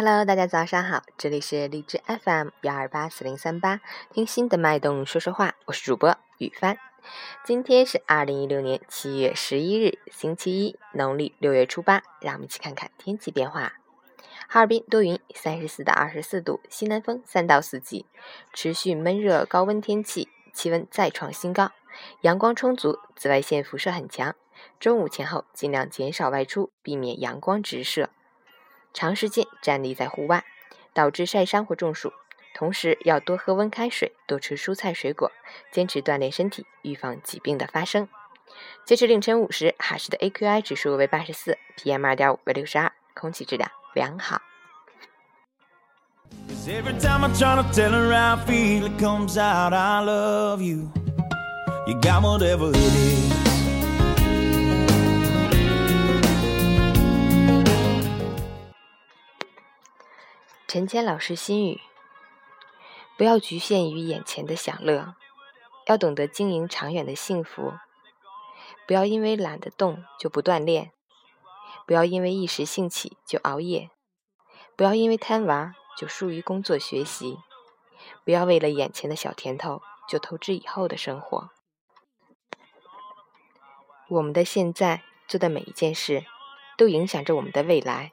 Hello，大家早上好，这里是荔枝 FM 幺二八四零三八，听心的脉动说说话，我是主播雨帆。今天是二零一六年七月十一日，星期一，农历六月初八。让我们一起看看天气变化。哈尔滨多云，三十四到二十四度，西南风三到四级，持续闷热高温天气，气温再创新高，阳光充足，紫外线辐射很强。中午前后尽量减少外出，避免阳光直射。长时间站立在户外，导致晒伤或中暑。同时要多喝温开水，多吃蔬菜水果，坚持锻炼身体，预防疾病的发生。截至凌晨五时，哈市的 AQI 指数为八十四，PM 二点五为六十二，空气质量良好。陈谦老师心语：不要局限于眼前的享乐，要懂得经营长远的幸福。不要因为懒得动就不锻炼，不要因为一时兴起就熬夜，不要因为贪玩就疏于工作学习，不要为了眼前的小甜头就透支以后的生活。我们的现在做的每一件事，都影响着我们的未来。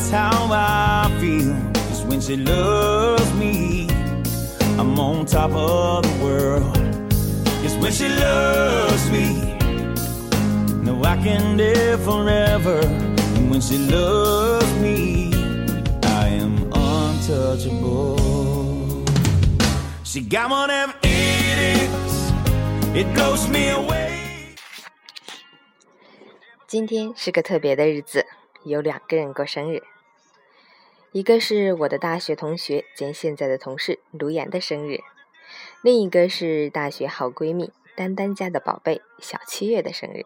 ！that's how I feel. Cause when she loves me, I'm on top of the world. Cause when she loves me, no, I can live forever. And when she loves me, I am untouchable. She got whatever it is, it blows me away. 今天是个特别的日子。 有两个人过生日，一个是我的大学同学兼现在的同事卢岩的生日，另一个是大学好闺蜜丹丹家的宝贝小七月的生日。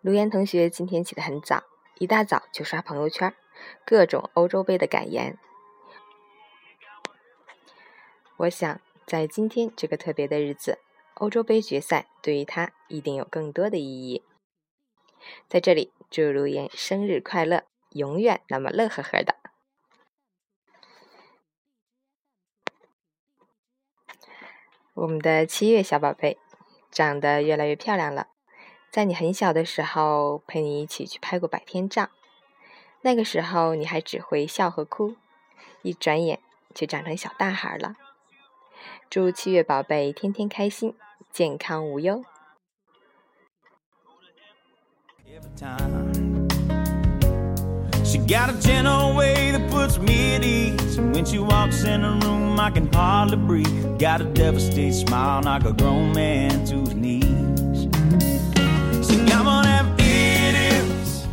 卢岩同学今天起得很早，一大早就刷朋友圈，各种欧洲杯的感言。我想，在今天这个特别的日子，欧洲杯决赛对于他一定有更多的意义。在这里。祝如烟生日快乐，永远那么乐呵呵的。我们的七月小宝贝长得越来越漂亮了。在你很小的时候，陪你一起去拍过百天照，那个时候你还只会笑和哭，一转眼就长成小大孩了。祝七月宝贝天天开心，健康无忧。She got a gentle way that puts me at ease. And when she walks in a room, I can hardly breathe. Got a devastating smile, knock a grown man to his knees. So come on and it is.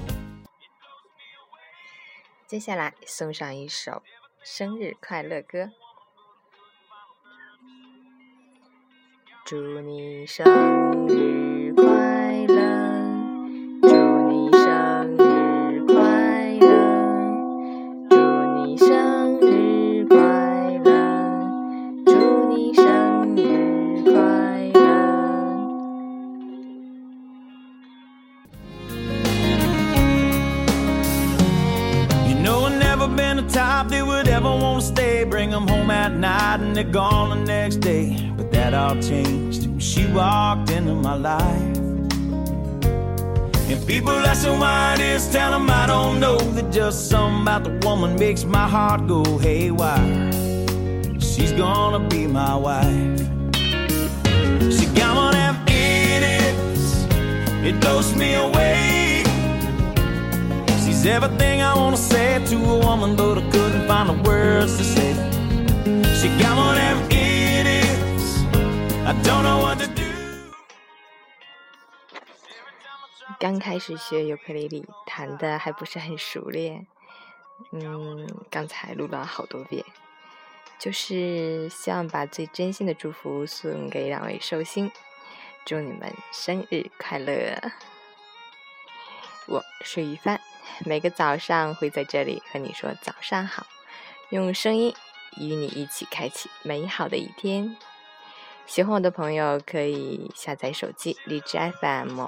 接下来送上一首生日快乐歌。祝你生日快乐 And they're gone the next day. But that all changed when she walked into my life. And people ask me why it is, tell them I don't know. That just something about the woman makes my heart go haywire. She's gonna be my wife. She got whatever it is, it It blows me away. She's everything I wanna say to a woman, but I couldn't find the words to say. 刚开始学尤克里里，弹的还不是很熟练。嗯，刚才录了好多遍，就是希望把最真心的祝福送给两位寿星，祝你们生日快乐！我是于帆，每个早上会在这里和你说早上好，用声音与你一起开启美好的一天。喜欢我的朋友可以下载手机荔枝 FM，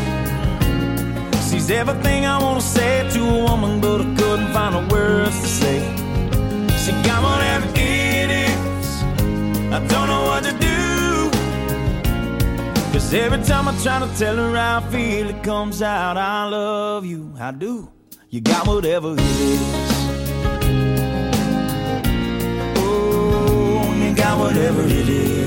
Everything I wanna say to a woman, but I couldn't find the words to say. She got whatever it is, I don't know what to do. Cause every time I try to tell her how I feel, it comes out, I love you, I do. You got whatever it is. Oh, you got whatever it is.